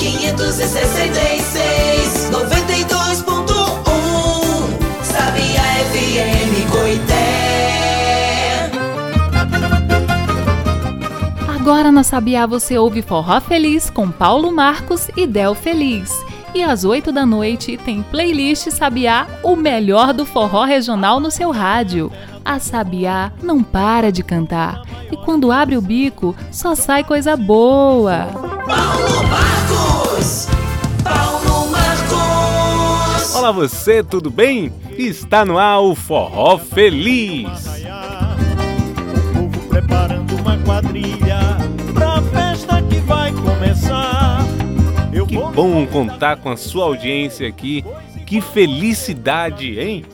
566 92.1 Sabia FM Coité. Agora na Sabiá você ouve Forró Feliz com Paulo Marcos e Del Feliz. E às 8 da noite tem playlist Sabiá, o melhor do forró regional no seu rádio. A Sabiá não para de cantar. E quando abre o bico, só sai coisa boa. Paulo Marcos. Paulo Marcos. Olá você, tudo bem? Está no ar o Forró Feliz. O povo preparando uma quadrilha pra festa que vai começar. Eu Que vou bom contar com a sua audiência aqui. Que felicidade, hein?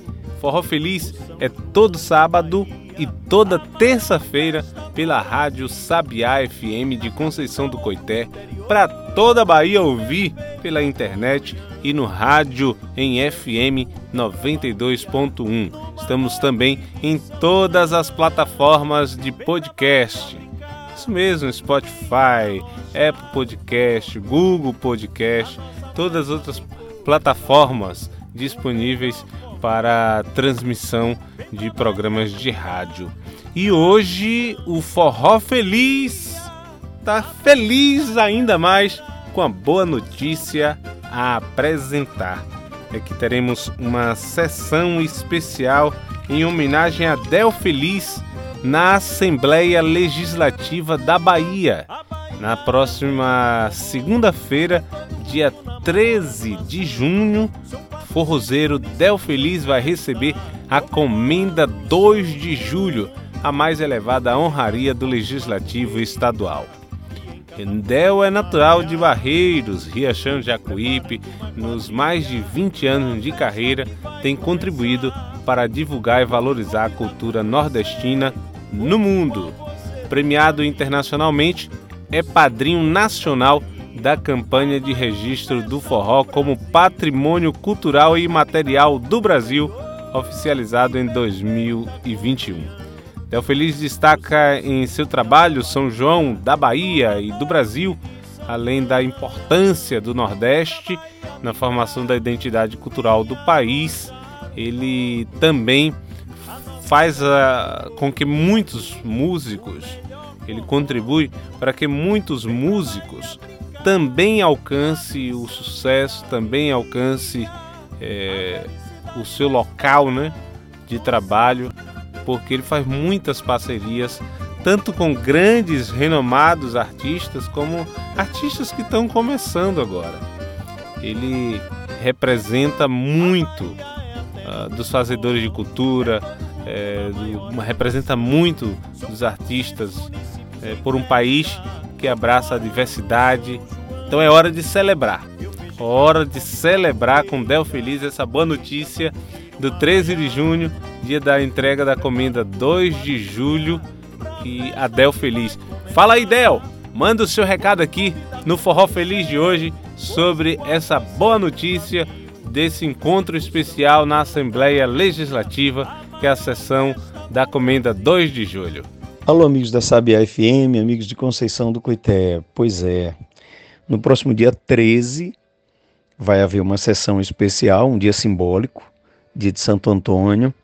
Forró Feliz é todo sábado e toda terça-feira pela rádio Sabiá FM de Conceição do Coité, para toda a Bahia ouvir pela internet e no rádio em FM 92.1. Estamos também em todas as plataformas de podcast. Isso mesmo, Spotify, Apple Podcast, Google Podcast, todas as outras plataformas disponíveis para transmissão de programas de rádio. E hoje o Forró Feliz está feliz ainda mais com a boa notícia a apresentar. É que teremos uma sessão especial em homenagem a Del Feliz na Assembleia Legislativa da Bahia. Na próxima segunda-feira, dia 13 de junho, forrozeiro Del Feliz vai receber a Comenda 2 de julho, a mais elevada honraria do Legislativo Estadual. Del é natural de Barreiros, Riachão Jacuípe. Nos mais de 20 anos de carreira, tem contribuído para divulgar e valorizar a cultura nordestina no mundo. Premiado internacionalmente, é padrinho nacional da campanha de registro do forró como Patrimônio Cultural e Imaterial do Brasil, oficializado em 2021. Del Feliz destaca em seu trabalho São João da Bahia e do Brasil, além da importância do Nordeste na formação da identidade cultural do país. Ele também faz a, com que muitos músicos, ele contribui para que muitos músicos também alcance o sucesso, também alcance é, o seu local né, de trabalho porque ele faz muitas parcerias, tanto com grandes, renomados artistas, como artistas que estão começando agora. Ele representa muito uh, dos fazedores de cultura, é, do, representa muito dos artistas é, por um país que abraça a diversidade. Então é hora de celebrar. Hora de celebrar com Del Feliz essa boa notícia do 13 de junho dia da entrega da comenda 2 de julho e a Del Feliz. Fala aí, Del! Manda o seu recado aqui no Forró Feliz de hoje sobre essa boa notícia desse encontro especial na Assembleia Legislativa, que é a sessão da comenda 2 de julho. Alô, amigos da Sabia FM, amigos de Conceição do Coité. Pois é, no próximo dia 13 vai haver uma sessão especial, um dia simbólico, dia de Santo Antônio,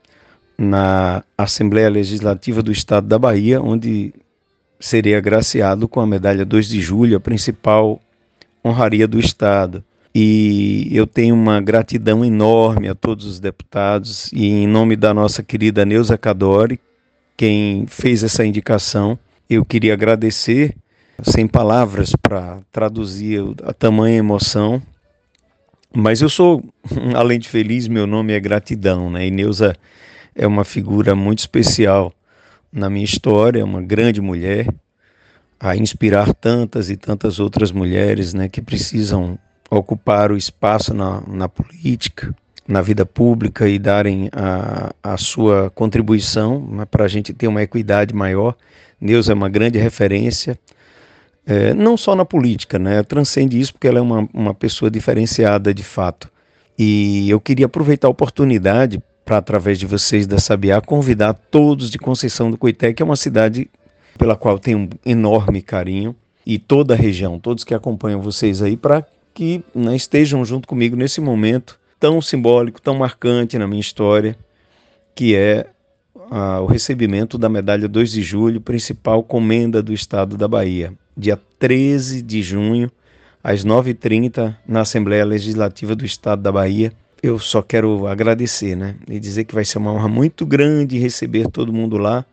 na Assembleia Legislativa do Estado da Bahia, onde serei agraciado com a medalha 2 de julho, a principal honraria do Estado. E eu tenho uma gratidão enorme a todos os deputados e em nome da nossa querida Neuza Cadori, quem fez essa indicação, eu queria agradecer sem palavras para traduzir a tamanha emoção. Mas eu sou, além de feliz, meu nome é gratidão, né? E Neuza é uma figura muito especial na minha história, é uma grande mulher, a inspirar tantas e tantas outras mulheres né, que precisam ocupar o espaço na, na política, na vida pública e darem a, a sua contribuição né, para a gente ter uma equidade maior. Neuza é uma grande referência, é, não só na política, né, transcende isso porque ela é uma, uma pessoa diferenciada de fato. E eu queria aproveitar a oportunidade para, através de vocês da Sabiá, convidar todos de Conceição do Coité, que é uma cidade pela qual tenho um enorme carinho, e toda a região, todos que acompanham vocês aí, para que né, estejam junto comigo nesse momento tão simbólico, tão marcante na minha história, que é ah, o recebimento da medalha 2 de julho, principal comenda do estado da Bahia, dia 13 de junho, às 9h30, na Assembleia Legislativa do estado da Bahia. Eu só quero agradecer, né? E dizer que vai ser uma honra muito grande receber todo mundo lá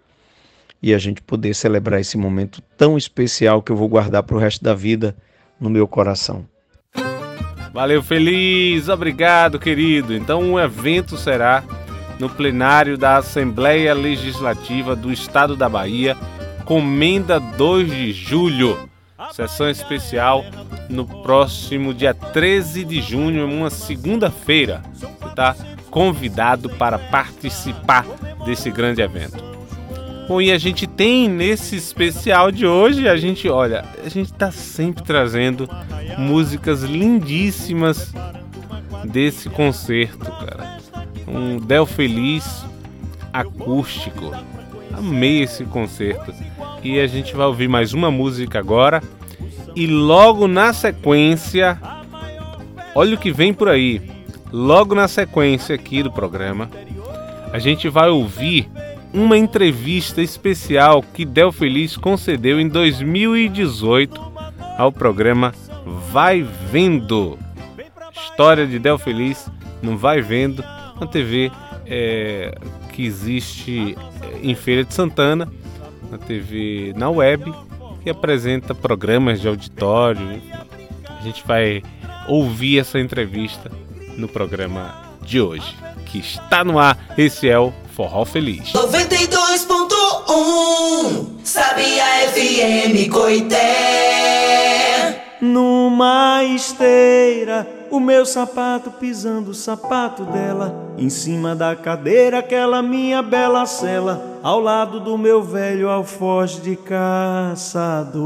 e a gente poder celebrar esse momento tão especial que eu vou guardar para o resto da vida no meu coração. Valeu, feliz, obrigado, querido. Então o evento será no plenário da Assembleia Legislativa do Estado da Bahia, comenda 2 de julho. Sessão especial no próximo dia 13 de junho, uma segunda-feira. Você está convidado para participar desse grande evento. Bom, e a gente tem nesse especial de hoje, a gente, olha, a gente tá sempre trazendo músicas lindíssimas desse concerto, cara. Um Del Feliz acústico. Amei esse concerto. E a gente vai ouvir mais uma música agora. E logo na sequência, olha o que vem por aí. Logo na sequência aqui do programa, a gente vai ouvir uma entrevista especial que Del Feliz concedeu em 2018 ao programa Vai Vendo. História de Del Feliz no Vai Vendo, uma TV é, que existe é, em Feira de Santana, uma TV na web, que apresenta programas de auditório. A gente vai ouvir essa entrevista no programa de hoje, que está no ar. Esse é o Forró Feliz. 92.1 Sabia FM Coité. Numa esteira, o meu sapato pisando o sapato dela. Em cima da cadeira, aquela minha bela cela. Ao lado do meu velho alfoz de caçador.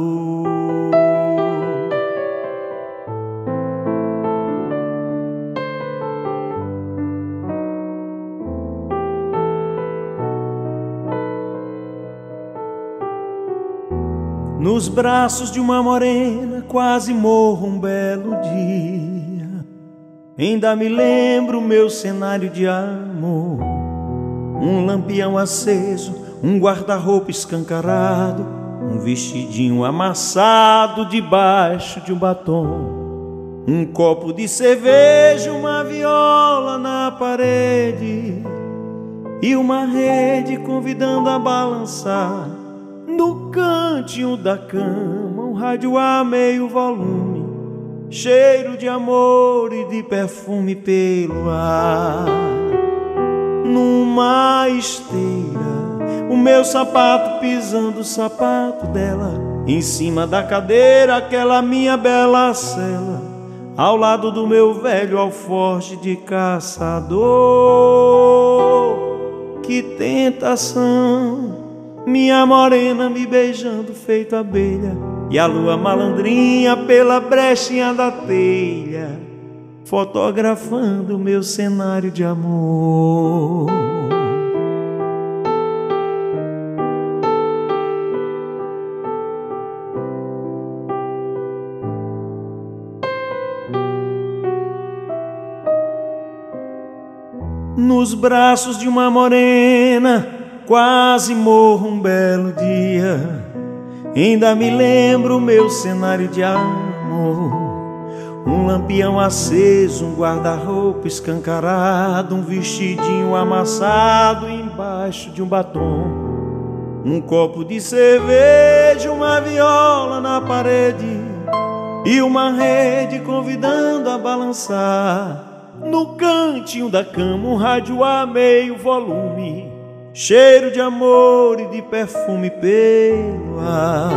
Nos braços de uma morena quase morro um belo dia. Ainda me lembro meu cenário de amor. Um lampião aceso, um guarda-roupa escancarado, um vestidinho amassado debaixo de um batom. Um copo de cerveja, uma viola na parede e uma rede convidando a balançar no cantinho da cama, um rádio a meio volume, cheiro de amor e de perfume pelo ar. Numa esteira, o meu sapato pisando o sapato dela, em cima da cadeira, aquela minha bela cela, ao lado do meu velho alforje de caçador. Que tentação! Minha morena me beijando feito abelha E a lua malandrinha pela brechinha da telha Fotografando meu cenário de amor. Nos braços de uma morena quase morro um belo dia. Ainda me lembro meu cenário de amor. Um lampião aceso, um guarda-roupa escancarado, um vestidinho amassado embaixo de um batom. Um copo de cerveja, uma viola na parede e uma rede convidando a balançar. No cantinho da cama, um rádio a meio volume cheiro de amor e de perfume pelo ar.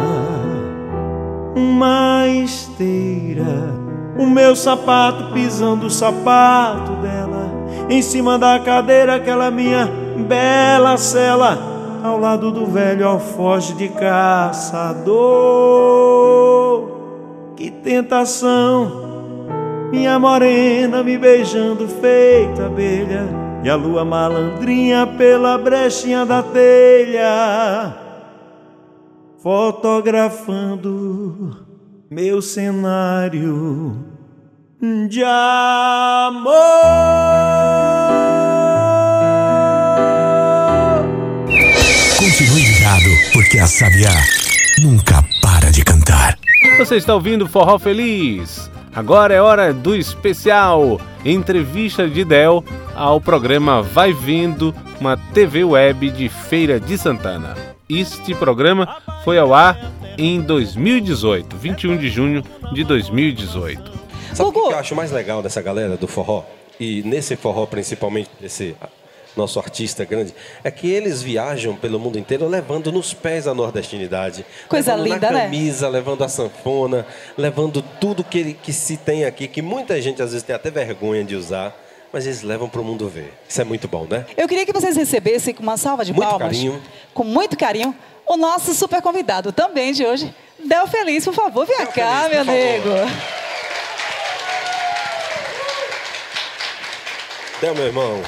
Uma esteira, o meu sapato pisando o sapato dela, em cima da cadeira, aquela minha bela cela, ao lado do velho alfoge de caçador. Que tentação! Minha morena me beijando feita abelha e a lua malandrinha pela brechinha da telha, fotografando meu cenário de amor. Continue ligado, porque a Sabiá nunca para de cantar. Você está ouvindo Forró Feliz. Agora é hora do especial entrevista de Del ao programa Vai Vindo, uma TV web de Feira de Santana. Este programa foi ao ar em 2018, 21 de junho de 2018. Sabe o que eu acho mais legal dessa galera do forró? E nesse forró, principalmente, desse nosso artista grande, é que eles viajam pelo mundo inteiro levando nos pés a nordestinidade. Coisa levando linda, na né? camisa, levando a sanfona, levando tudo que, que se tem aqui, que muita gente às vezes tem até vergonha de usar, mas eles levam para o mundo ver. Isso é muito bom, né? Eu queria que vocês recebessem com uma salva de Muito palmas, carinho. com muito carinho, o nosso super convidado também de hoje, Del Feliz, por favor, vem Del cá, Feliz, meu nego. Del, meu irmão.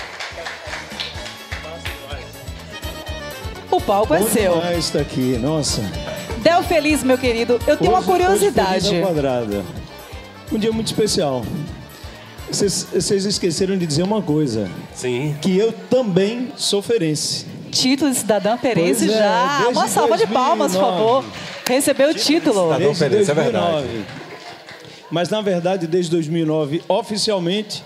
O palco é Bom seu. demais estar aqui, nossa. Del Feliz, meu querido, eu tenho uma Hoje- hoje curiosidade. feliz ao quadrado. Um dia muito especial. Vocês esqueceram de dizer uma coisa, Sim. que eu também sou ferense. Título de cidadã perense é, já. Uma salva de palmas, por 2009. favor. Recebeu o título. cidadão. Desde Perense, é 2009. verdade. Mas na verdade, desde 2009, oficialmente,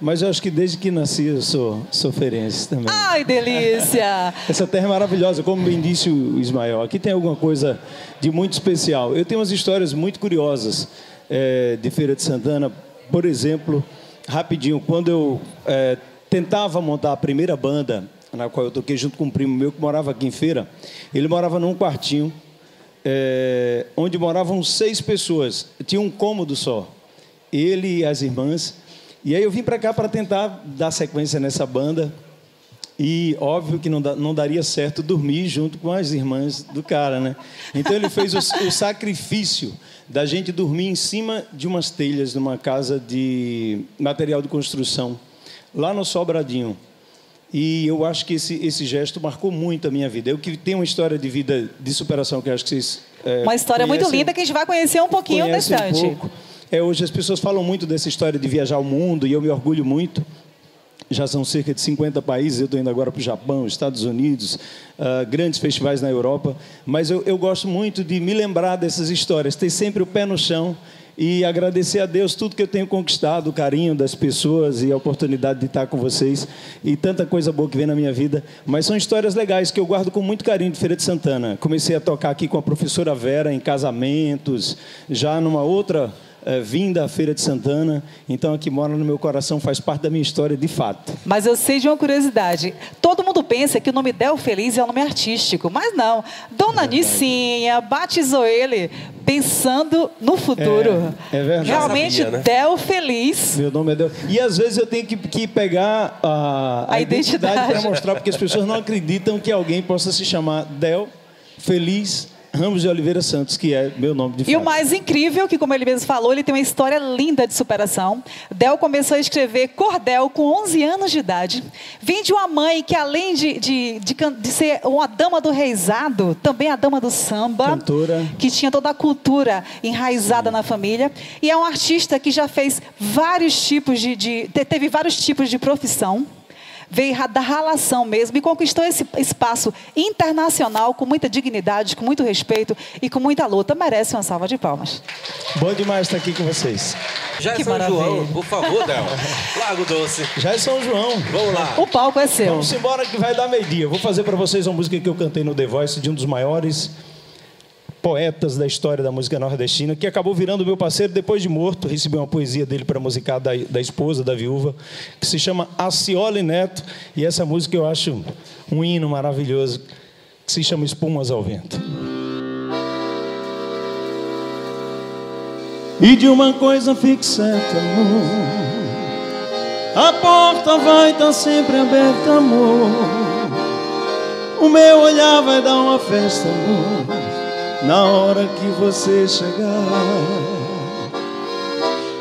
mas eu acho que desde que nasci eu sou, sou ferense também. Ai, delícia. Essa terra é maravilhosa, como bem disse o Ismael. Aqui tem alguma coisa de muito especial. Eu tenho umas histórias muito curiosas eh, de Feira de Santana. Por exemplo, rapidinho, quando eu eh, tentava montar a primeira banda, na qual eu toquei junto com um primo meu que morava aqui em Feira, ele morava num quartinho, eh, onde moravam seis pessoas. Tinha um cômodo só. Ele e as irmãs. E aí eu vim para cá para tentar dar sequência nessa banda. E óbvio que não, dá- não daria certo dormir junto com as irmãs do cara, né? Então ele fez o, o sacrifício da gente dormir em cima de umas telhas numa casa de material de construção, lá no Sobradinho. E eu acho que esse, esse gesto marcou muito a minha vida. Eu que tenho uma história de vida de superação que eu acho que vocês. é, Uma história muito conhecem- linda que a gente vai conhecer um pouquinho nesse um pouco. É, hoje as pessoas falam muito dessa história de viajar o mundo e eu me orgulho muito. Já são cerca de 50 países, eu estou indo agora para o Japão, Estados Unidos, ah, grandes festivais na Europa. Mas eu, eu gosto muito de me lembrar dessas histórias, ter sempre o pé no chão e agradecer a Deus tudo que eu tenho conquistado, o carinho das pessoas e a oportunidade de estar com vocês e tanta coisa boa que vem na minha vida. Mas são histórias legais que eu guardo com muito carinho de Feira de Santana. Comecei a tocar aqui com a professora Vera em casamentos, já numa outra vinda à Feira de Santana. Então, aqui mora no meu coração, faz parte da minha história de fato. Mas eu sei de uma curiosidade. Todo mundo pensa que o nome Del Feliz é um nome artístico, mas não. Dona Nicinha batizou ele pensando no futuro. É, é verdade. Realmente, sabia, né? Del Feliz. Meu nome é Del. E às vezes eu tenho que, que pegar a, A identidade. para mostrar, porque as pessoas não acreditam que alguém possa se chamar Del Feliz Ramos de Oliveira Santos, que é meu nome de E o fato. mais incrível, que como ele mesmo falou, ele tem uma história linda de superação. Del começou a escrever cordel com 11 anos de idade. Vem de uma mãe que, além de, de, de, de ser uma dama do reizado, também a dama do samba. Cantora. Que tinha toda a cultura enraizada na família. E é um artista que já fez vários tipos de... de te- teve vários tipos de profissão. Veio da relação mesmo e conquistou esse espaço internacional com muita dignidade, com muito respeito e com muita luta. Merece uma salva de palmas. Bom demais estar aqui com vocês. Já Que é São maravilha. João, por favor, Del. Lago Doce. Já é São João. Vamos lá. O palco é seu. Vamos embora que vai dar meio-dia. Vou fazer para vocês uma música que eu cantei no The Voice de um dos maiores poetas da história da música nordestina, que acabou virando meu parceiro depois de morto. Recebi uma poesia dele para musicar da, da esposa, da viúva, que se chama Acioli Neto. E essa música eu acho um hino maravilhoso, que se chama Espumas ao Vento. E de uma coisa fique certa, amor. A porta vai estar sempre aberta, amor. O meu olhar vai dar uma festa, amor. Na hora que você chegar.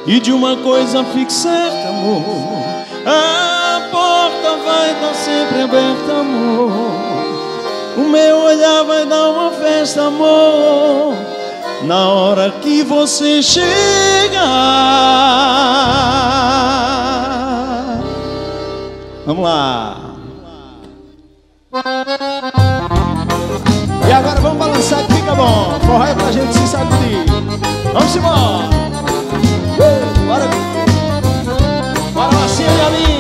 E de uma coisa fique certa, amor. A porta vai estar sempre aberta, amor. O meu olhar vai dar uma festa, amor. Na hora que você chega. Vamos lá. Fica bom. Forró é pra gente se sacudir. Vamos embora. Uh, bora. Bora, Marcinha.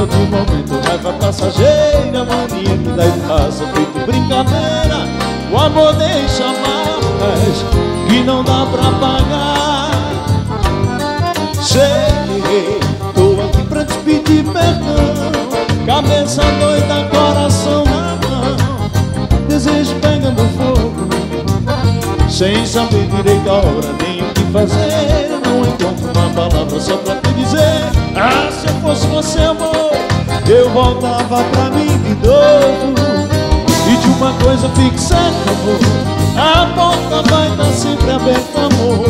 Do momento, raiva passageira, mania que daí passa, feito brincadeira. O amor deixa marcas que não dá pra pagar. Cheguei, tô aqui pra te pedir perdão. Cabeça doida, coração na mão. Desejo pegando fogo, sem saber direito a hora nem o que fazer. Não encontro uma palavra só pra te dizer. Ah, se eu fosse você, amor, eu voltava pra mim de novo. E de uma coisa fique certa, amor. A porta vai estar sempre aberta, amor.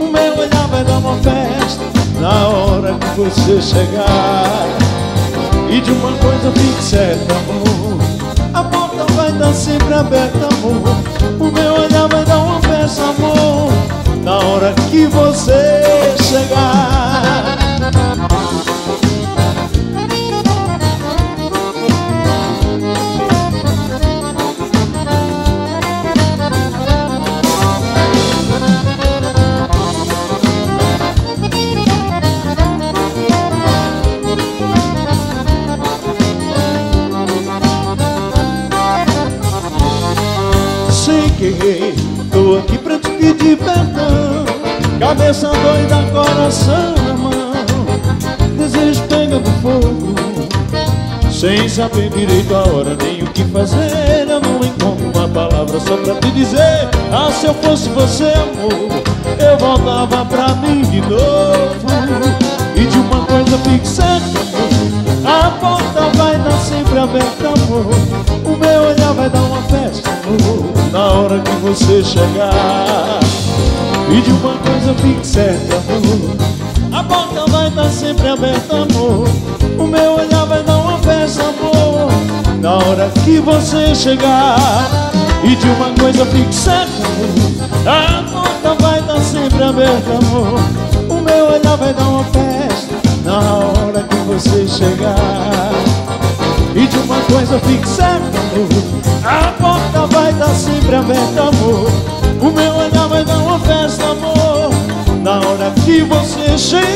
O meu olhar vai dar uma festa Na hora que você chegar. E de uma coisa fique certa, amor. A porta vai estar sempre aberta, amor. O meu olhar vai dar uma festa, amor. Na hora que você chegar Cabeça doida, coração na mão. Desejo pegando fogo. Sem saber direito a hora nem o que fazer Eu não encontro uma palavra só pra te dizer. Ah, se eu fosse você, amor Eu voltava pra mim de novo. E de uma coisa amor A porta vai estar sempre aberta, amor. O meu olhar vai dar uma festa, amor Na hora que você chegar E de uma coisa fique certa, amor A porta vai estar sempre aberta, amor. O meu olhar vai dar uma festa, amor. Na hora que você chegar. E de uma coisa fique certa, amor A porta vai estar sempre aberta, amor. O meu olhar vai dar uma festa Na hora que você chegar. E de uma coisa fique certa, amor A porta vai estar sempre aberta, amor. O meu olhar vai dar uma festa, amor. Na hora que você chegar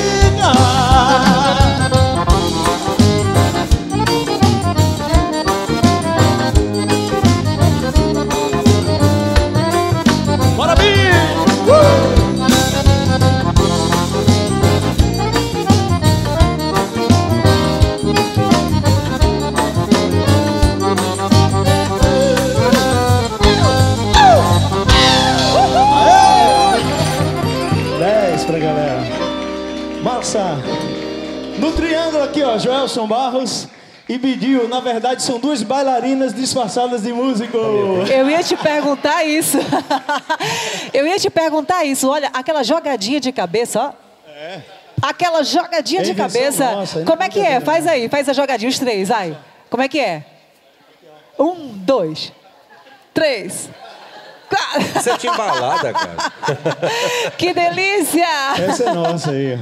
Joelson Barros e Bidil. Na verdade, são duas bailarinas disfarçadas de músico. Eu ia te perguntar isso. Eu ia te perguntar isso. Olha, aquela jogadinha de cabeça, ó. Aquela jogadinha É de cabeça. nossa, Como é que é? Faz aí, faz a jogadinha, os três, vai. Como é que é? Um, dois, três. quatro. Você é timbalada, cara. Que delícia! Essa é nossa aí.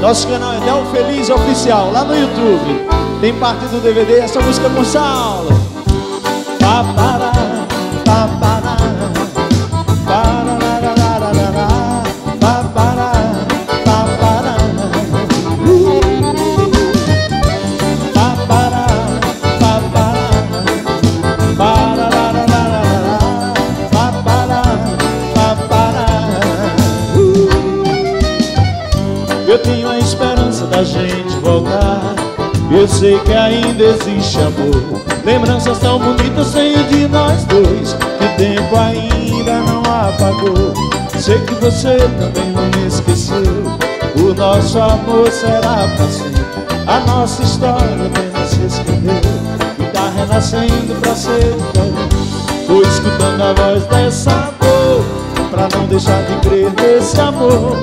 Nosso canal é Del Feliz Oficial, lá no YouTube. Tem parte do DVD essa música com Saulo. Papará, Eu tenho sei que ainda existe amor. Lembranças tão bonitas sem de nós dois Que o tempo ainda não apagou. Sei que você também não me esqueceu. O nosso amor será pra sempre. A nossa história apenas se escreveu E tá renascendo pra ser Tô escutando a voz dessa dor Pra não deixar de crer nesse amor.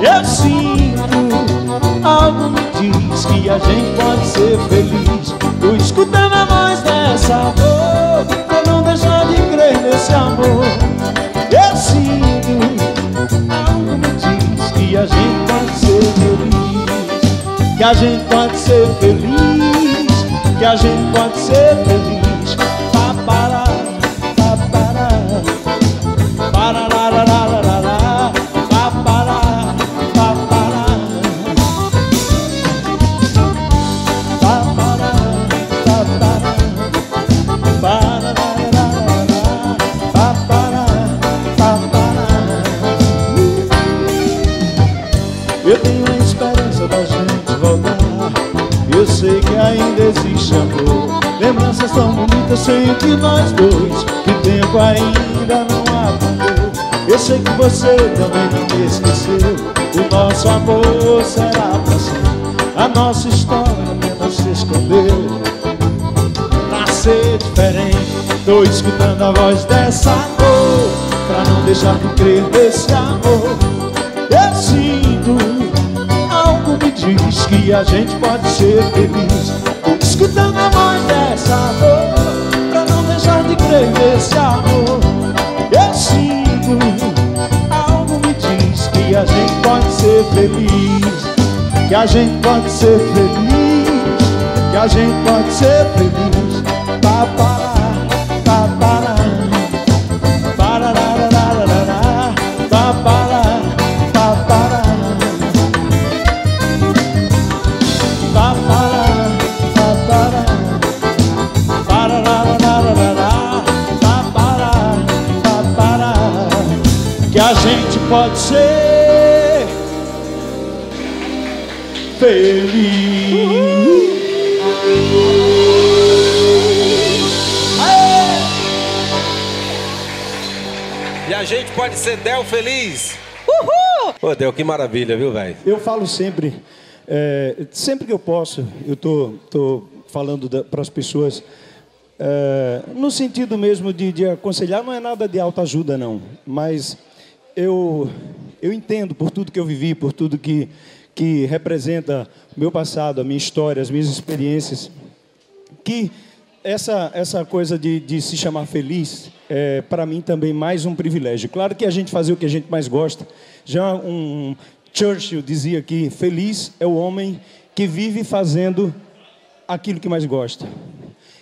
Eu sinto algo me diz Que a gente pode ser feliz. Tô escutando a voz dessa dor Pra não deixar de crer nesse amor. Eu sinto algo me diz Que a gente pode ser feliz. Que a gente pode ser feliz Que a gente pode ser feliz que nós dois Que tempo ainda não acabou. Eu sei que você também não me esqueceu. O nosso amor será pra sempre. A nossa história apenas se escondeu. Pra ser diferente Tô escutando a voz dessa dor Pra não deixar de crer nesse amor. Eu sinto Algo me diz que a gente pode ser feliz. Escutando a voz dessa crer nesse amor. Eu sinto Algo me diz que a gente pode ser feliz. Que a gente pode ser feliz. Que a gente pode ser feliz pode ser feliz. E a gente pode ser Del feliz. Uhul! Ô, Del, que maravilha, viu, velho? Eu falo sempre, é, sempre que eu posso, eu tô, tô falando para as pessoas. É, no sentido mesmo de, de aconselhar, não é nada de alta ajuda, não. Mas eu, eu entendo por tudo que eu vivi, por tudo que, que representa o meu passado, a minha história, as minhas experiências, que essa, essa coisa de, de se chamar feliz é, para mim, também mais um privilégio. Claro que a gente fazer o que a gente mais gosta. Já um Churchill dizia que feliz é o homem que vive fazendo aquilo que mais gosta.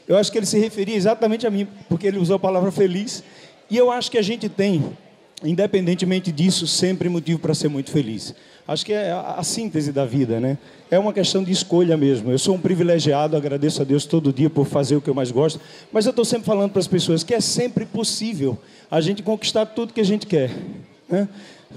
Eu acho que ele se referia exatamente a mim, porque ele usou a palavra feliz. E eu acho que a gente tem independentemente disso, sempre motivo para ser muito feliz. Acho que é a, a, síntese da vida, né? É uma questão de escolha mesmo. Eu sou um privilegiado, agradeço a Deus todo dia por fazer o que eu mais gosto, mas eu estou sempre falando para as pessoas que é sempre possível a gente conquistar tudo que a gente quer. Né?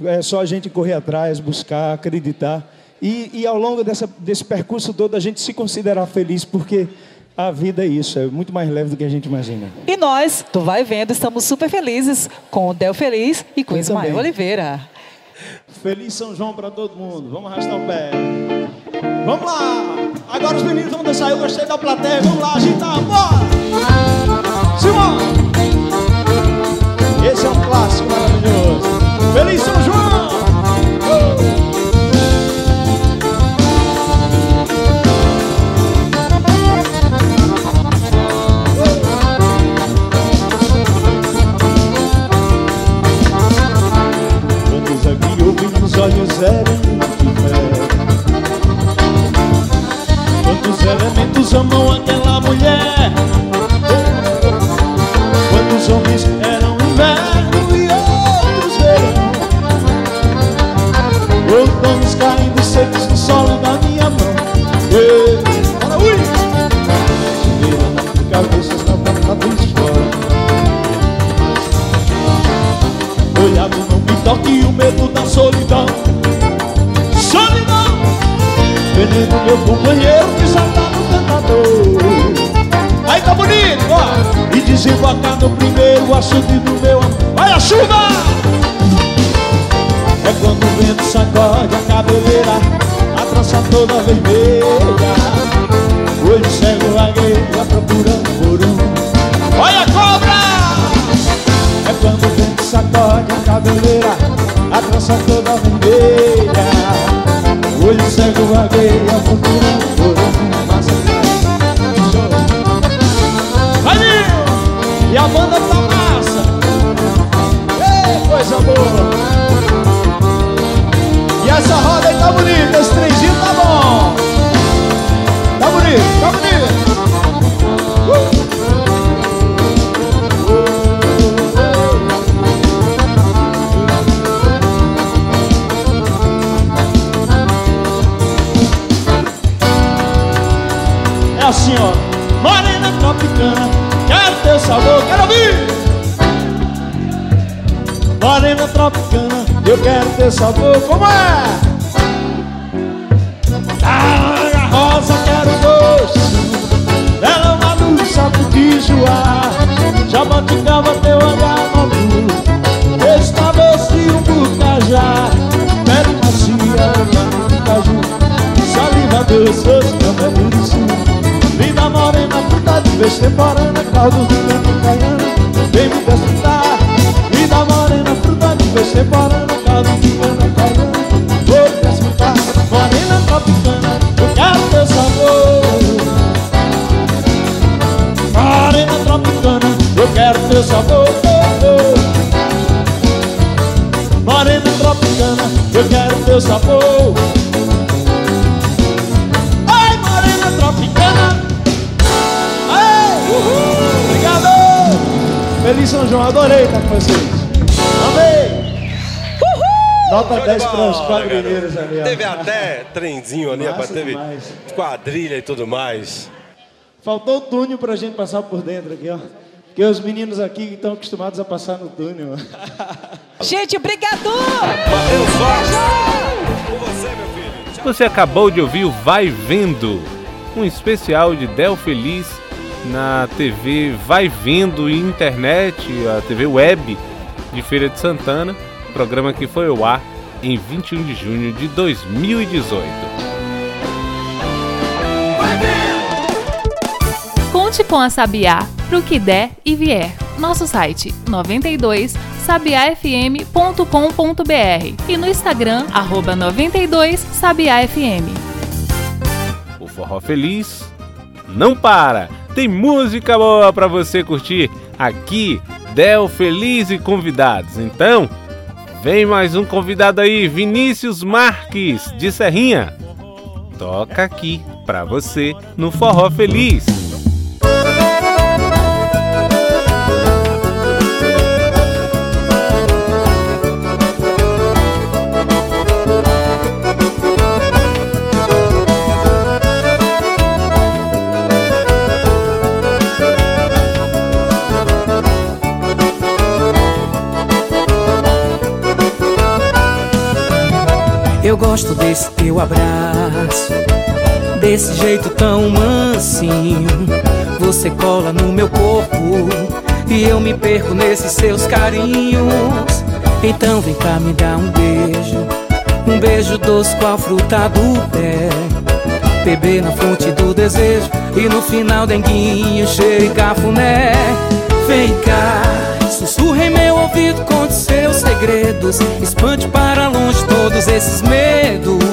É só a gente correr atrás, buscar, acreditar. E, e ao longo dessa, desse percurso todo, a gente se considerar feliz, porque a vida é isso, é muito mais leve do que a gente imagina. E nós, tu vai vendo, estamos super felizes com o Del Feliz e com o Ismael também. Oliveira. Feliz São João para todo mundo. Vamos arrastar o pé. Vamos lá. Agora os meninos vão dançar. Eu gostei da plateia. Vamos lá, agitar. Bora. Simão. Esse é um clássico maravilhoso. Feliz São João. Olhos eram Quantos elementos amam aquela mulher? Quantos homens eram meu companheiro que já tá no tá bonito, ó. E desembocar no primeiro açude do meu amor. Olha a chuva! É quando o vento sacode a cabeleira, a trança toda vermelha. Olho cego vagueia procurando por um. Olha a cobra! É quando o vento sacode a cabeleira, a trança toda vermelha. O olho cego vagueia procurando por um. E a banda tá massa! Ei, coisa boa! E essa roda aí tá bonita Esse trenzinho tá bom! Tá bonito, tá bonito assim, ó Morena tropicana Quero teu sabor, quero ouvir. Morena tropicana Eu quero teu sabor, como é? Da rosa quero uma luz sabe de zoar? Jaboticaba teu olhar maduro doce um bucajá Pele macia, caju Saliva doce, doce, cabelo fruta de vez temporânea Caldo do canto caiano, vem me desfrutar. Vida morena, fruta de vez temporânea Caldo do canto caiano, vou desfrutar. Morena tropicana, eu quero teu sabor. Morena tropicana, eu quero teu sabor. Morena tropicana, eu quero teu sabor Feliz São João, adorei estar com vocês Amei Nota 10 para os quadrilheiros ali ó. Teve até trenzinho ali, rapaz. Teve demais. quadrilha e tudo mais. Faltou o túnel pra gente passar por dentro aqui, ó. Porque os meninos aqui estão acostumados a passar no túnel. Gente, obrigado! Matheus Vaz, com você, meu filho. Você acabou de ouvir o Vai Vendo, um especial de Del Feliz na TV Vai Vendo e internet, a TV web de Feira de Santana, programa que foi ao ar em 21 de junho de 2018. Conte com a Sabiá pro que der e vier. Nosso site 92 sabiafm.com.br e no Instagram arroba 92 sabiafm. O Forró Feliz não para. Tem música boa para você curtir aqui, Del Feliz e convidados. Então, vem mais um convidado aí, Vinícius Marques de Serrinha. Toca aqui para você no Forró Feliz. Eu gosto desse teu abraço, desse jeito tão mansinho. Você cola no meu corpo e eu me perco nesses seus carinhos. Então vem cá me dar um beijo, um beijo doce com a fruta do pé. Beber na fonte do desejo e no final denguinho, cheio e cafuné. Vem cá, sussurra em meu ouvido, conte seus segredos. Espante para longe todos esses medos.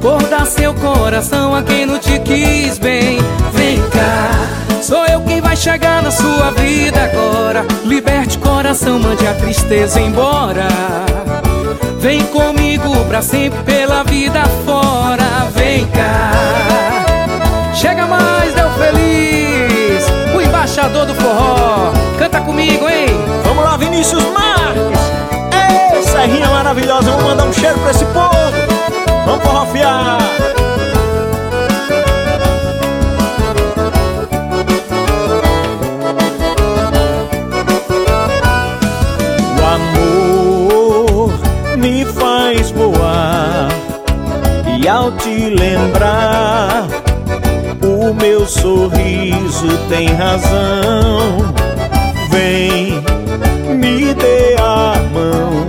Por dar seu coração a quem não te quis bem. Vem cá, sou eu quem vai chegar na sua vida agora. Liberte coração, mande a tristeza embora. Vem comigo pra sempre pela vida fora. Vem cá, chega mais, deu feliz. Embaixador do forró, canta comigo, hein? Vamos lá, Vinícius Marques! Ei, Serrinha maravilhosa, vamos mandar um cheiro pra esse povo! Vamos forrofiar! O amor me faz voar E ao te lembrar O meu sorriso tem razão. Vem, me dê a mão,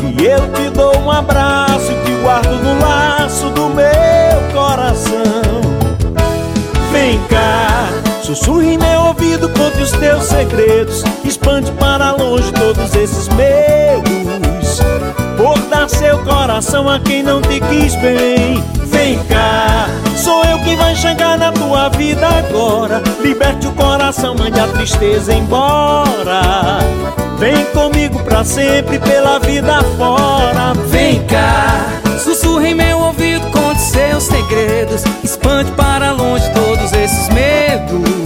que eu te dou um abraço e te guardo no laço a quem não te quis bem. Vem cá, sou eu que vai chegar na tua vida agora. Liberte o coração, mande a tristeza embora. Vem comigo pra sempre, pela vida fora. Vem cá, sussurre em meu ouvido, conte seus segredos. Expande para longe todos esses medos.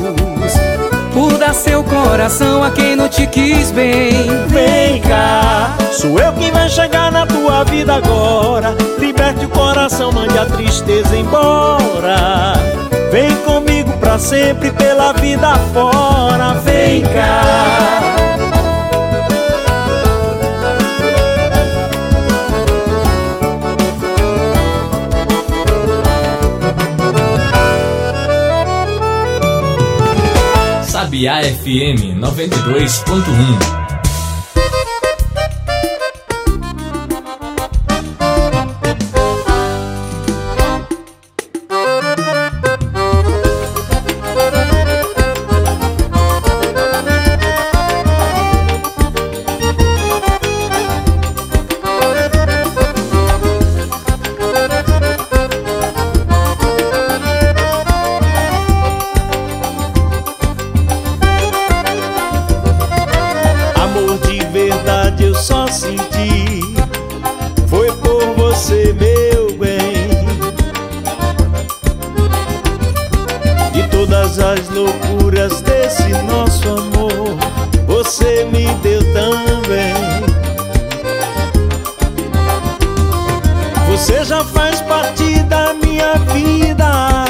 Seu coração a quem não te quis bem. Vem cá, sou eu que vai chegar na tua vida agora. Liberte o coração, mande a tristeza embora. Vem comigo pra sempre, pela vida fora. Vem cá. Sabiá FM 92.1 faz parte da minha vida.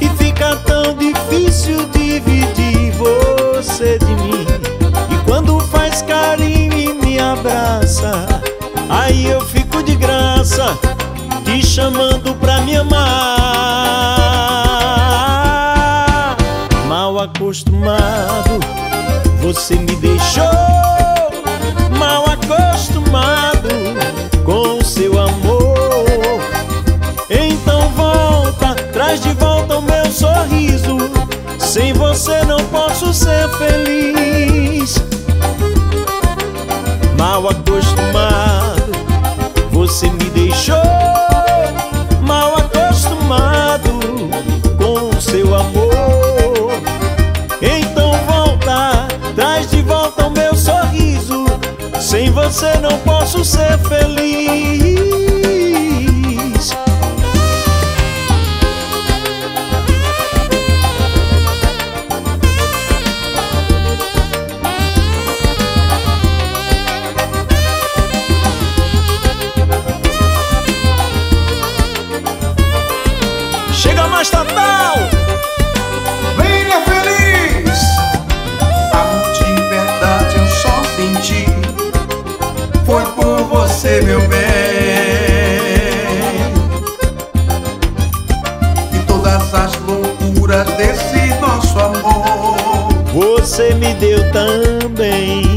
E fica tão difícil dividir você de mim. E quando faz carinho e me abraça Aí eu fico de graça Te chamando pra me amar. Mal acostumado Você me deixou Mal acostumado seu amor. Então volta, traz de volta o meu sorriso. Sem você não posso ser feliz. Mal acostumado, você me deixou. Mal acostumado com o seu amor Sem você não posso ser feliz meu bem. E todas as loucuras desse nosso amor. Você me deu também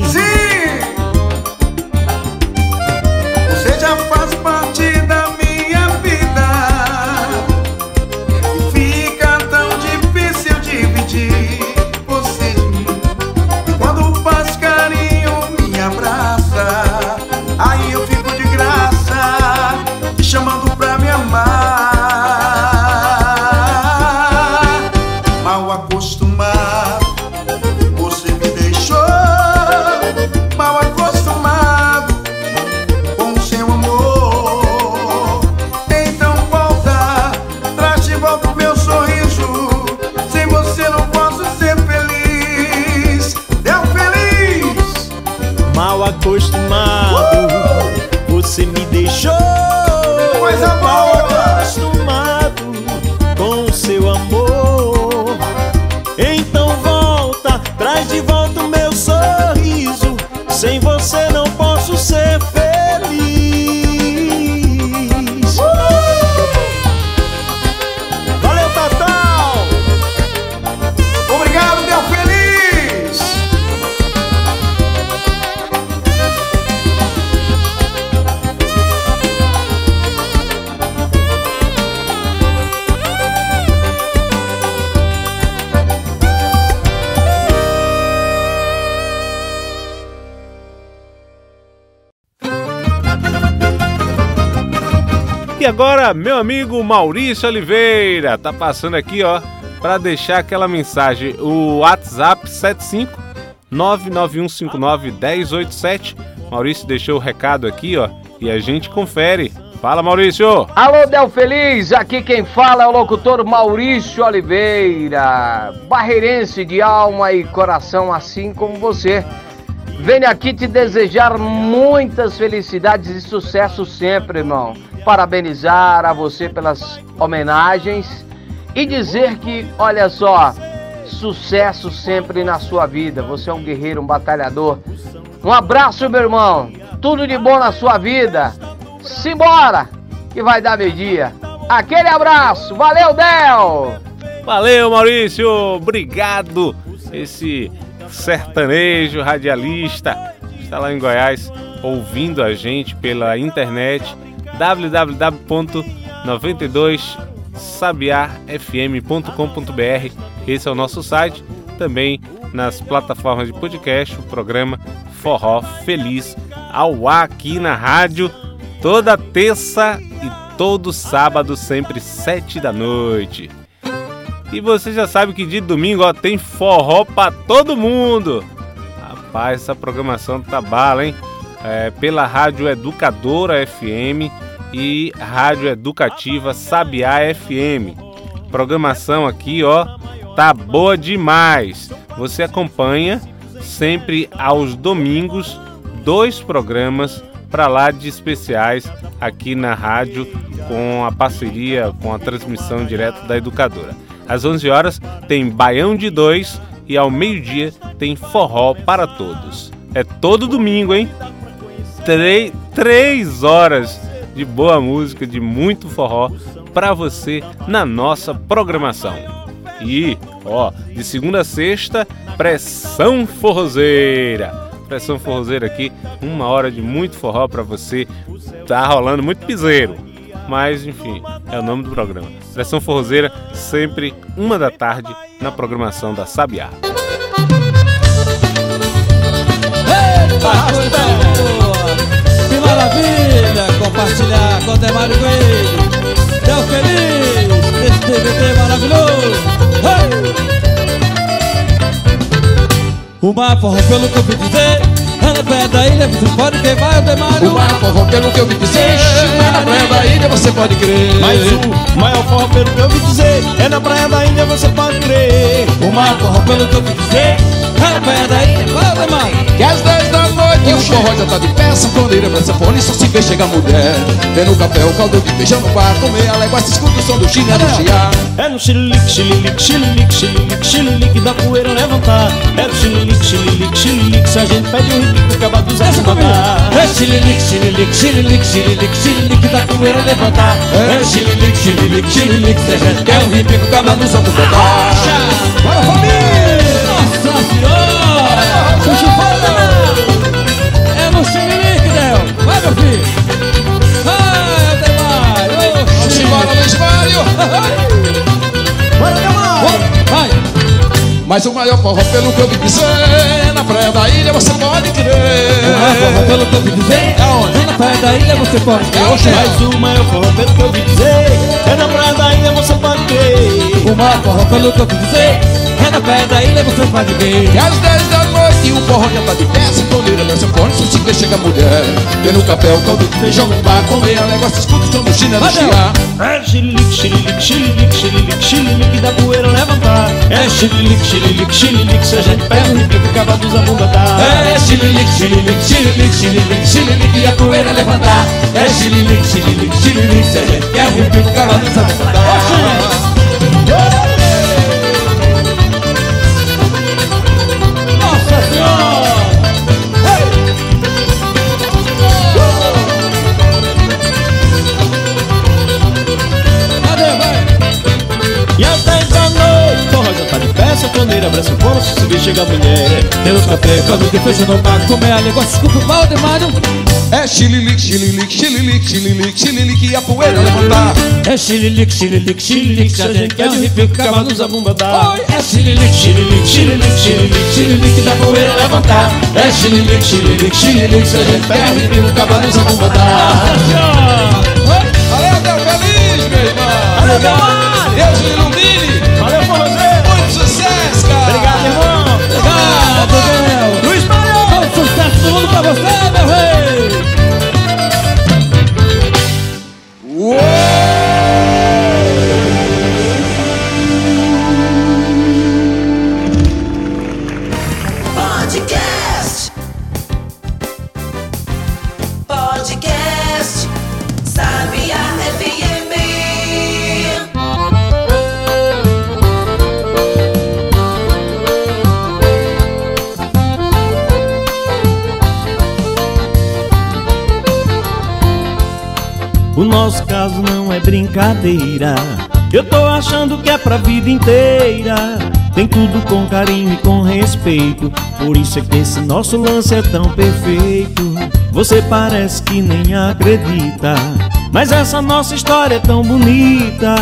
meu amigo Maurício Oliveira tá passando aqui, ó, para deixar aquela mensagem. O WhatsApp 75 99159 1087. Maurício deixou o recado aqui, ó, e a gente confere. Fala, Maurício! Alô, Del Feliz, aqui quem fala é o locutor Maurício Oliveira, barreirense de alma e coração, assim como você. Venho aqui te desejar muitas felicidades e sucesso sempre, irmão. Parabenizar a você pelas homenagens e dizer que, olha só, sucesso sempre na sua vida. Você é um guerreiro, um batalhador. Um abraço, meu irmão. Tudo de bom na sua vida. Simbora, que vai dar meio-dia. Aquele abraço. Valeu, Del! Valeu, Maurício! Obrigado! Esse sertanejo radialista está lá em Goiás ouvindo a gente pela internet www.92sabiafm.com.br Esse é o nosso site. Também nas plataformas de podcast, o programa Forró Feliz ao ar aqui na rádio toda terça e todo sábado, sempre sete da noite. E você já sabe que de domingo ó, tem forró pra todo mundo. Rapaz, essa programação tá bala, hein? É, pela Rádio Educadora FM e Rádio Educativa Sabiá FM. Programação aqui, ó, tá boa demais. Você acompanha sempre aos domingos dois programas para lá de especiais aqui na rádio com a parceria com a transmissão direta da educadora. Às 11 horas tem Baião de Dois e ao meio-dia tem Forró para Todos. É todo domingo, hein? Três, três horas de boa música, de muito forró para você na nossa programação. E, ó, de segunda a sexta, pressão forrozeira. Pressão forrozeira aqui, uma hora de muito forró para você. Tá rolando muito piseiro. Mas, enfim, é o nome do programa. Pressão forrozeira, sempre uma da tarde na programação da Sabiá. Que maravilha compartilhar com o Demário Coelho. Tão feliz nesse DVD maravilhoso. Hey! O mar forró pelo que eu vi dizer É na praia da ilha, você pode queimar o Demário O mar forró pelo que eu vi dizer É na praia da ilha, você pode crer Mas o maior forró pelo que eu vi dizer É na praia da ilha, você pode crer O mar forró pelo que eu vi dizer É na praia da ilha, qual é o Demário? Que às 10 da noite o forró já tá de pé Sanfoneira pra sanfone, só se vê chegar mulher Vem no café, o caldo de feijão no bar Comer a légua, se escuta o som do chile no chiar É no xililique, xililique, xililique, xililique, xililique Da poeira levantar É no xililique, xililique, xililique Se a gente pede um ripico, acaba dos anos mandar É xililique, xililique, xililique, xililique, xililique Da poeira levantar É xililique, xililique, xililique Se a gente quer um ripico, acaba dos mandar Bora, família! Nossa Senhora! Meu filho Vai, Demário Vamos embora, Luiz Mário Bora, Demário Vai Mas o maior forró pelo que eu vi dizer Na praia da ilha você pode crer. O maior forró pelo que eu vi dizer? É na praia da ilha você pode crer. Mas o maior forró pelo que eu vi dizer É na praia da ilha, você pode crer. O maior forró pelo que eu vi dizer É na praia da ilha você pode crer E às 10 da noite o forró já tá de pé Sanfoneira pra sanfone, só se vê chegar mulher no café, o caldo de feijão no bar Comer a se escuta o som do no chiar É xililique, xililique, xililique, xililique, xililique Da poeira levantar É xililique, xililique, xililique Se a gente pega o ripico, acaba dos abunda dar É xililique, xililique, xililique, xililique, xililique E a poeira levantar É xililique, xililique, xililique Se a gente quer o ripico, acaba dos abunda abraça o povo, se vê chegar mulher Pelo café, caldo de feijão no bar Comer a língua, desculpa o Valdemar É xililique, xililique, xililique, xililique, xililique E a poeira levantar É xililique, xililique, xililique Se a gente quer um ripico, acaba nos abumba dar Oi, É xililique, xililique, xililique, xililique, xililique Da poeira levantar É xililique, xililique, xililique Se a gente quer um ripico, acaba nos abumba dar Valeu, Del Obrigado, Deus Luiz Maria. Todo sucesso do mundo pra você, meu rei. Nosso caso não é brincadeira. Eu tô achando que é pra vida inteira. Tem tudo com carinho e com respeito. Por isso é que esse nosso lance é tão perfeito. Você parece que nem acredita. Mas essa nossa história é tão bonita.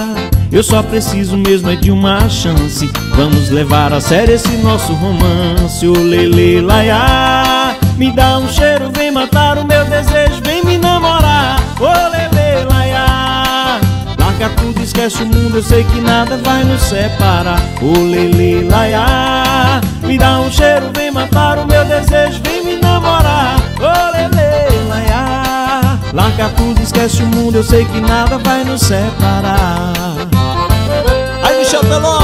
Eu só preciso mesmo é de uma chance. Vamos levar a sério esse nosso romance. O lele laiá. Me dá um cheiro, vem matar o meu desejo, vem me namorar. Ô lele esquece o mundo, eu sei que nada vai nos separar. Ô lele laiá. Me dá um cheiro, vem matar o meu desejo, vem me namorar. Ô lele laiá. Larga tudo, esquece o mundo, eu sei que nada vai nos separar. Aí, Michel Teló.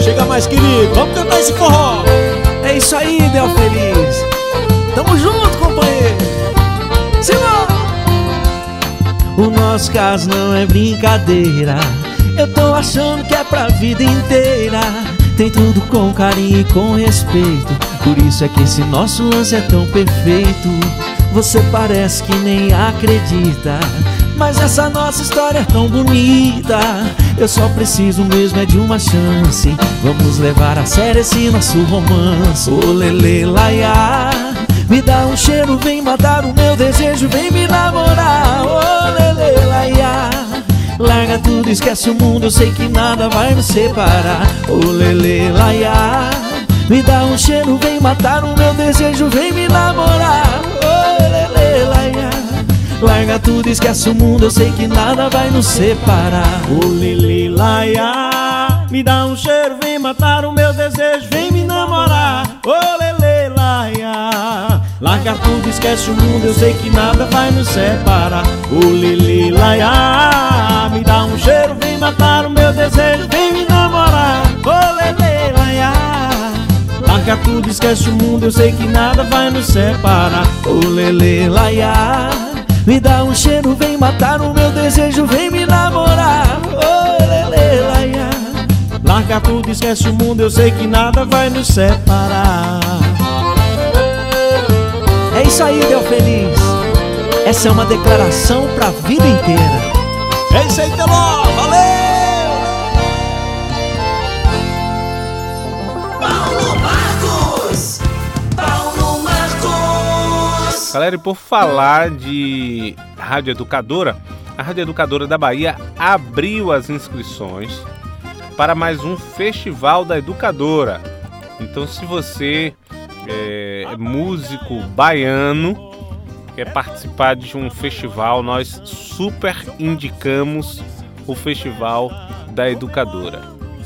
Chega mais, querido. Vamos cantar esse forró. É isso aí, Del Feliz. Tamo junto, O nosso caso não é brincadeira. Eu tô achando que é pra vida inteira. Tem tudo com carinho e com respeito. Por isso é que esse nosso lance é tão perfeito. Você parece que nem acredita. Mas essa nossa história é tão bonita. Eu só preciso mesmo é de uma chance. Vamos levar a sério esse nosso romance. Ô lele laiá. Me dá um cheiro, vem matar o meu desejo, vem me namorar. Ô lele laiá. Larga tudo, esquece o mundo, eu sei que nada vai nos separar. Ô lele laiá. Me dá um cheiro, vem matar o meu desejo, vem me namorar. Ô lele laiá. Larga tudo, esquece o mundo, eu sei que nada vai nos separar. Ô lele laiá. Me dá um cheiro, vem matar o meu desejo, vem me namorar. Ô lele. Larga tudo, esquece o mundo, eu sei que nada vai nos separar. Ô lele laiá. Me dá um cheiro, vem matar o meu desejo, vem me namorar. Ô lele laiá. Larga tudo, esquece o mundo, eu sei que nada vai nos separar. Ô lele laiá. Me dá um cheiro, vem matar o meu desejo, vem me namorar. Laiá. Larga tudo, esquece o mundo, eu sei que nada vai nos separar. É isso aí, Del Feliz. Essa é uma declaração pra vida inteira. É isso aí, Teló. Valeu! Paulo Marcos. Paulo Marcos. Galera, e por falar de Rádio Educadora, a Rádio Educadora da Bahia abriu as inscrições para mais um Festival da Educadora. Então, se você músico baiano, quer participar de um festival, nós super indicamos o Festival da Educadora.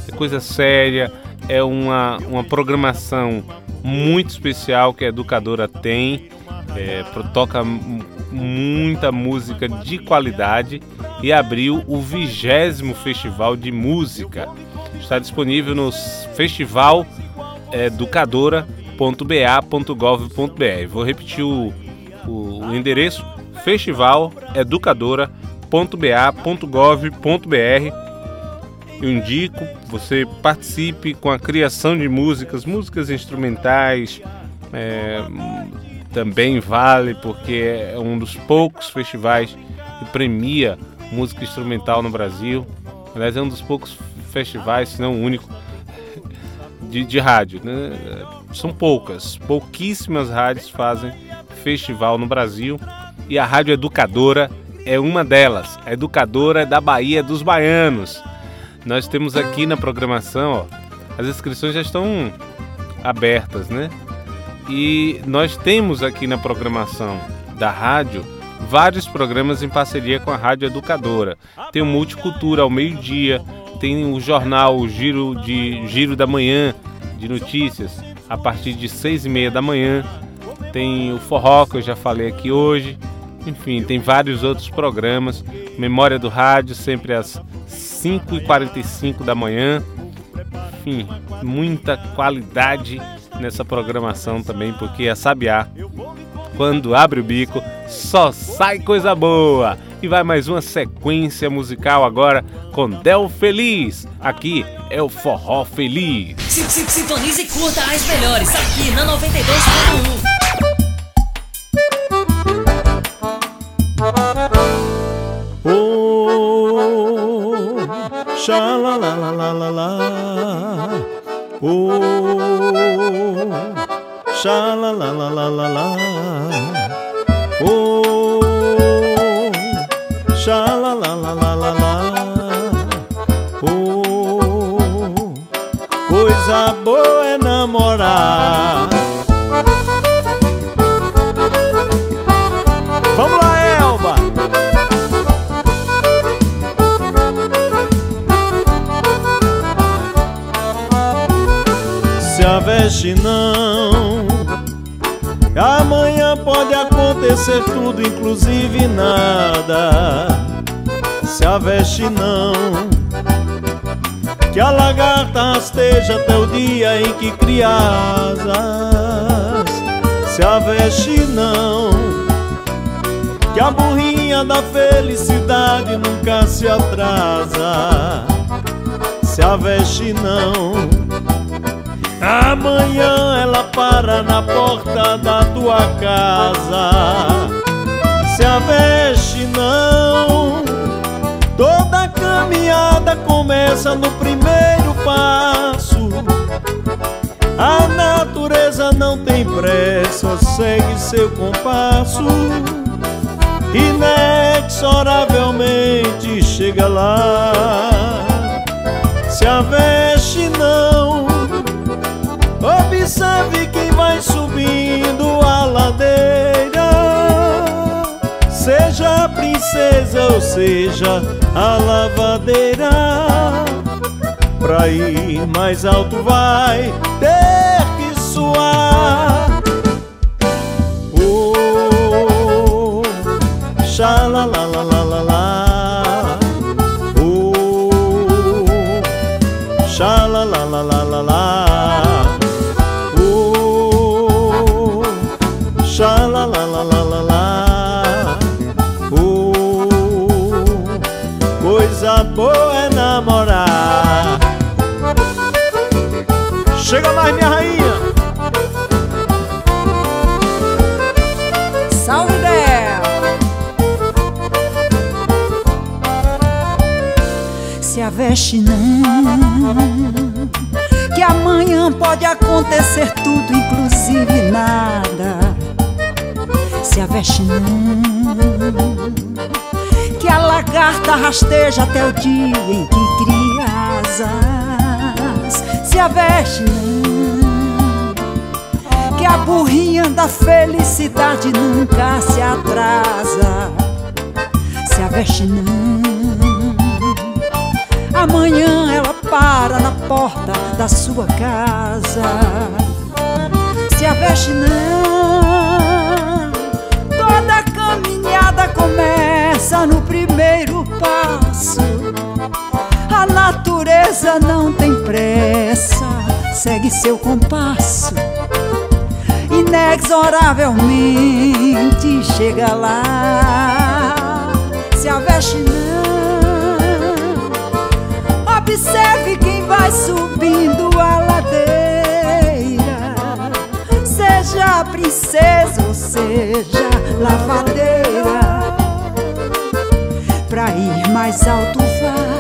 É coisa séria, é uma, uma programação muito especial que a Educadora tem, é, toca muita música de qualidade e abriu o vigésimo Festival de Música. Está disponível no festival educadora.ba.gov.br. Vou repetir o, o, o endereço: festivaleducadora.ba.gov.br. Eu indico você participe com a criação de músicas, músicas instrumentais. é, também vale porque é um dos poucos festivais que premia música instrumental no Brasil. Aliás, é um dos poucos festivais, se não o único, de, de rádio. né? São poucas, pouquíssimas rádios fazem festival no Brasil e a Rádio Educadora é uma delas. A Educadora da Bahia dos Baianos. Nós temos aqui na programação, ó, as inscrições já estão abertas, né? E nós temos aqui na programação da rádio vários programas em parceria com a Rádio Educadora. Tem o Multicultura ao meio-dia, tem o jornal o Giro de Giro da Manhã de notícias a partir de seis e meia da manhã. Tem o Forró que eu já falei aqui hoje. Enfim, tem vários outros programas. Memória do Rádio sempre às 5h45 da manhã. Enfim, muita qualidade nessa programação também, porque a Sabiá, quando abre o bico, só sai coisa boa. E vai mais uma sequência musical agora com Del Feliz. Aqui é o Forró Feliz. Si- si- Sintonize e curta as melhores aqui na 92.1. Oh, sha la la la la la la. Oh, sha la la la la la la. Coisa boa é namorar. Vamos lá, Elba! Se a veste não Amanhã pode acontecer tudo, inclusive nada Se a veste não Que a lagarta rasteja até o dia em que cria asas Se a veste não Que a burrinha da felicidade nunca se atrasa Se a veste não Amanhã ela para na porta da tua casa. Se a veste não, toda caminhada começa no primeiro passo. A natureza não tem pressa, segue seu compasso. Inexoravelmente chega lá. Se a veste não, Observe quem vai subindo a ladeira ou seja a lavadeira. Pra ir mais alto vai ter que suar. Oh, xalalalala Veste não Que amanhã pode acontecer tudo, inclusive nada. Se a veste não Que a lagarta rasteja até o dia em que cria asas. Se a veste não Que a burrinha da felicidade nunca se atrasa. Se a veste não Amanhã ela para na porta da sua casa. Se a veste não, toda caminhada começa no primeiro passo. A natureza não tem pressa, segue seu compasso. Inexoravelmente chega lá. Se a veste não, Observe quem vai subindo a ladeira. Seja princesa ou seja lavadeira Pra ir mais alto vai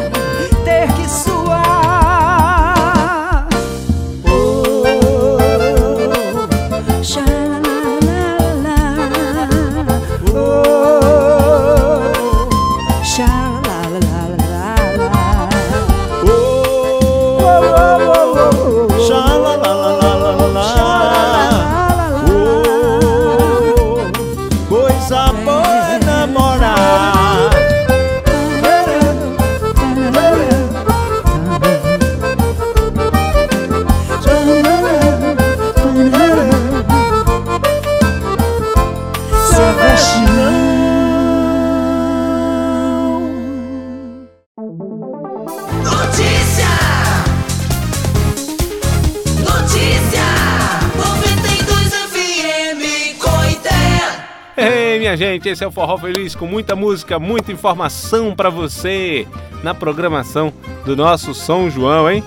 gente, esse é o Forró Feliz com muita música, muita informação para você na programação do nosso São João, hein?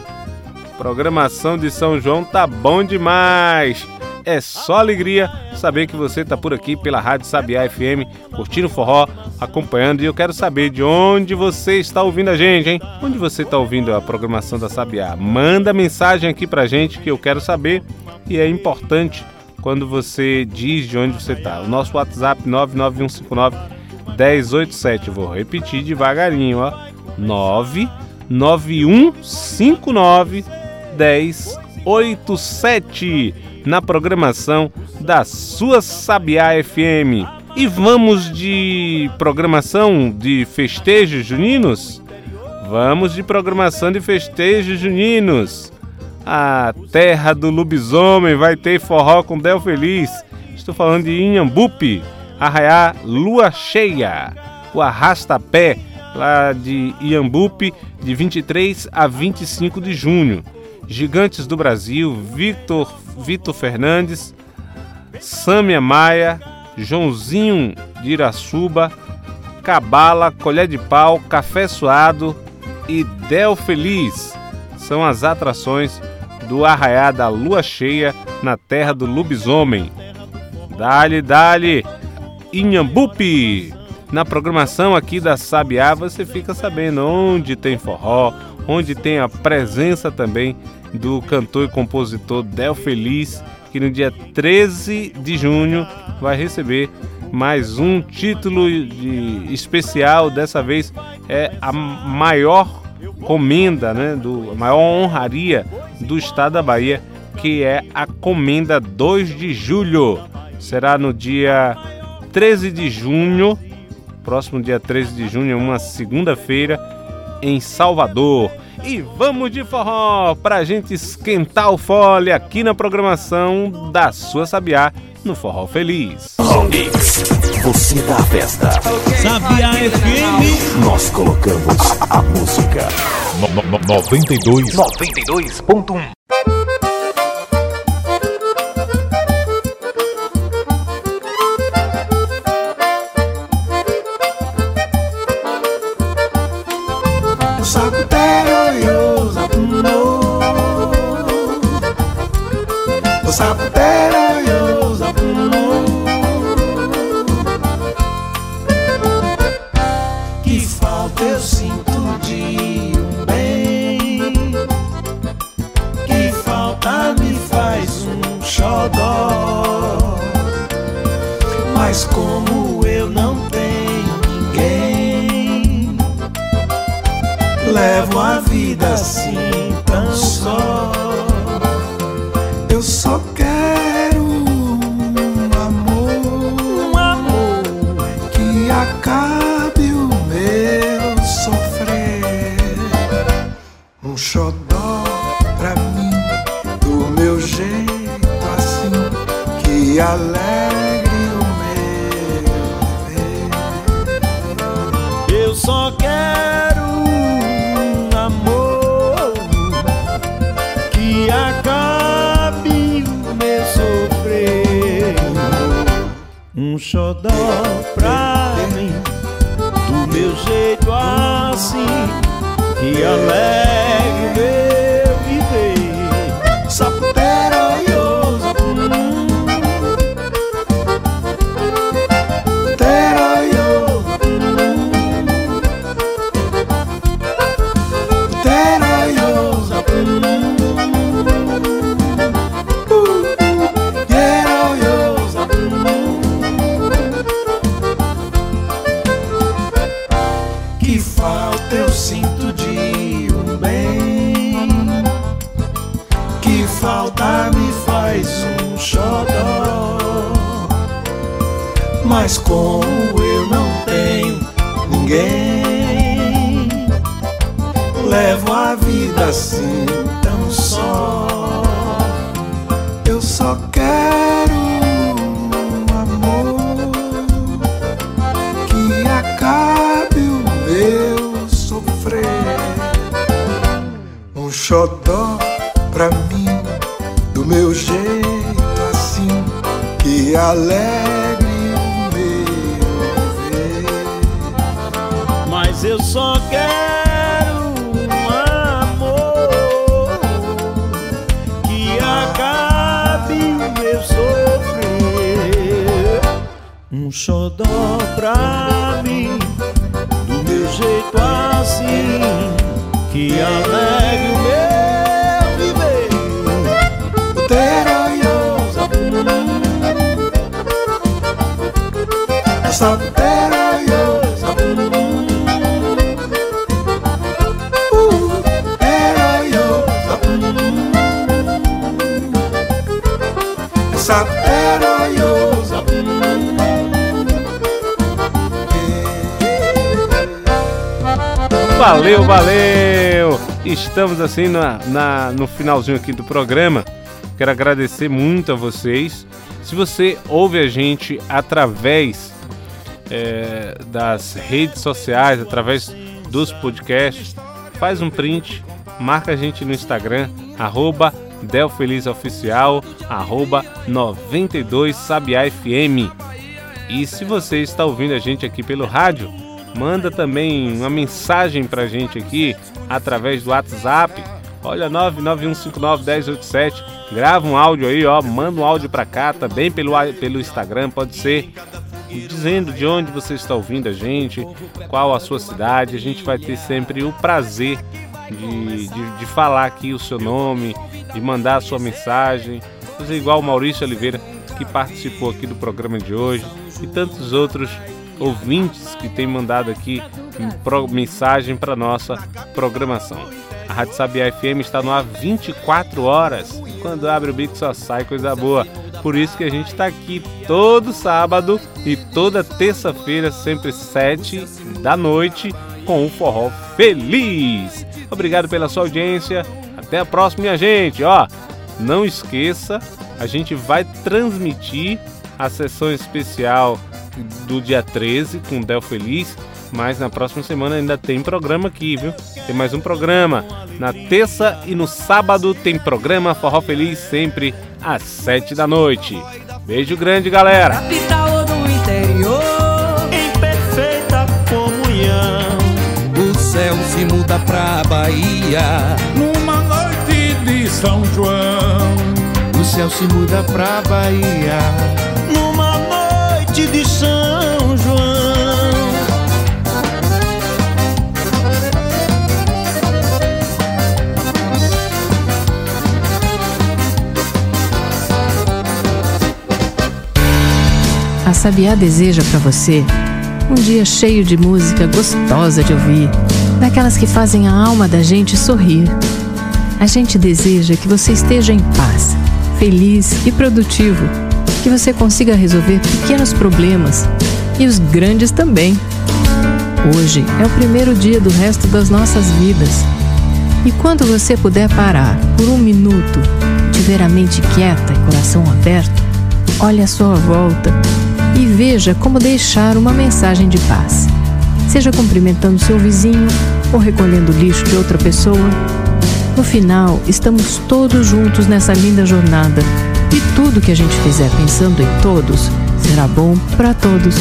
Programação de São João tá bom demais. É só alegria saber que você tá por aqui pela Rádio Sabiá FM, curtindo forró, acompanhando. E eu quero saber de onde você está ouvindo a gente, hein? Onde você está ouvindo a programação da Sabiá? Manda mensagem aqui pra gente que eu quero saber. E é importante quando você diz de onde você está. O nosso WhatsApp 99159 1087. Vou repetir devagarinho, ó. 99159 1087 na programação da sua Sabiá FM. E vamos de programação de festejos juninos? Vamos de programação de festejos juninos. A terra do lobisomem vai ter forró com Del Feliz. Estou falando de Inhambupe, Arraiá Lua Cheia. O Arrasta-Pé, lá de Iambupe, de 23 a 25 de junho. Gigantes do Brasil, Victor, Vitor Fernandes, Sâmia Maia, Joãozinho de Iraçuba, Cabala, Colher de Pau, Café Suado e Del Feliz. São as atrações do Arraiá da Lua Cheia na terra do lobisomem. Dale, dale, Inhambupe! Na programação aqui da Sabiá você fica sabendo onde tem forró, onde tem a presença também do cantor e compositor Del Feliz, que no dia 13 de junho vai receber mais um título de especial. Dessa vez é a maior comenda, né, do a maior honraria do estado da Bahia, que é a Comenda 2 de julho. Será no dia 13 de junho, próximo dia 13 de junho, uma segunda-feira, em Salvador. E vamos de forró pra gente esquentar o fole aqui na programação da sua Sabiá no Forró Feliz. Mix, você dá a festa. Sabiá FM. Nós colocamos a música. 92 92.1 jeito assim, que alegre Valeu, valeu! Estamos assim na, na- no finalzinho aqui do programa. Quero agradecer muito a vocês. Se você ouve a gente através é, das redes sociais, através dos podcasts, faz um print, marca a gente no Instagram, arroba DelFelizOficial, arroba 92 Sabiá FM. E se você está ouvindo a gente aqui pelo rádio, manda também uma mensagem pra gente aqui através do WhatsApp. Olha, 991591087. Grava um áudio aí, ó. Manda um áudio pra cá também pelo, pelo Instagram, pode ser. Dizendo de onde você está ouvindo a gente, qual a sua cidade. A gente vai ter sempre o prazer de, de, de falar aqui o seu nome, de mandar a sua mensagem. Fazer igual o Maurício Oliveira, que participou aqui do programa de hoje, e tantos outros ouvintes que têm mandado aqui mensagem para nossa programação. A Rádio Sabiá FM está no ar 24 horas. Quando abre o bico só sai coisa boa. Por isso que a gente está aqui todo sábado e toda terça-feira, sempre 7 da noite, com um forró feliz. Obrigado pela sua audiência. Até a próxima, minha gente. Ó, não esqueça, a gente vai transmitir a sessão especial do dia 13 com o Del Feliz, mas na próxima semana ainda tem programa aqui, viu? Tem mais um programa. Na terça e no sábado tem programa Forró Feliz sempre às 7 da noite. Beijo grande, galera. Capital do interior Em perfeita comunhão. O céu se muda pra Bahia de São João, O céu se muda pra Bahia Numa noite de São João. A Sabiá deseja para você um dia cheio de música gostosa de ouvir, daquelas que fazem a alma da gente sorrir. A gente deseja que você esteja em paz, feliz e produtivo, que você consiga resolver pequenos problemas e os grandes também. Hoje é o primeiro dia do resto das nossas vidas. E quando você puder parar por um minuto, tiver a mente quieta e coração aberto, olhe à sua volta e veja como deixar uma mensagem de paz. Seja cumprimentando seu vizinho ou recolhendo lixo de outra pessoa. No final, estamos todos juntos nessa linda jornada e tudo que a gente fizer pensando em todos será bom para todos.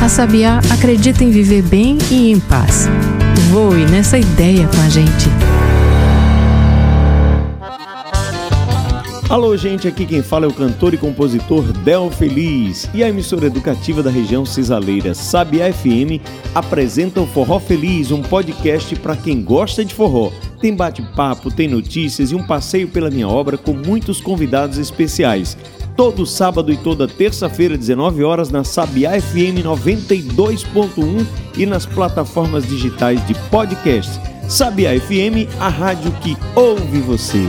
A Sabiá acredita em viver bem e em paz. Voe nessa ideia com a gente. Alô, gente, aqui quem fala é o cantor e compositor Del Feliz. E a emissora educativa da região cisaleira Sabiá FM apresenta o Forró Feliz, um podcast para quem gosta de forró. Tem bate-papo, tem notícias e um passeio pela minha obra com muitos convidados especiais. Todo sábado e toda terça-feira, 19 horas, na Sabiá FM 92.1 e nas plataformas digitais de podcast. Sabiá FM, a rádio que ouve você.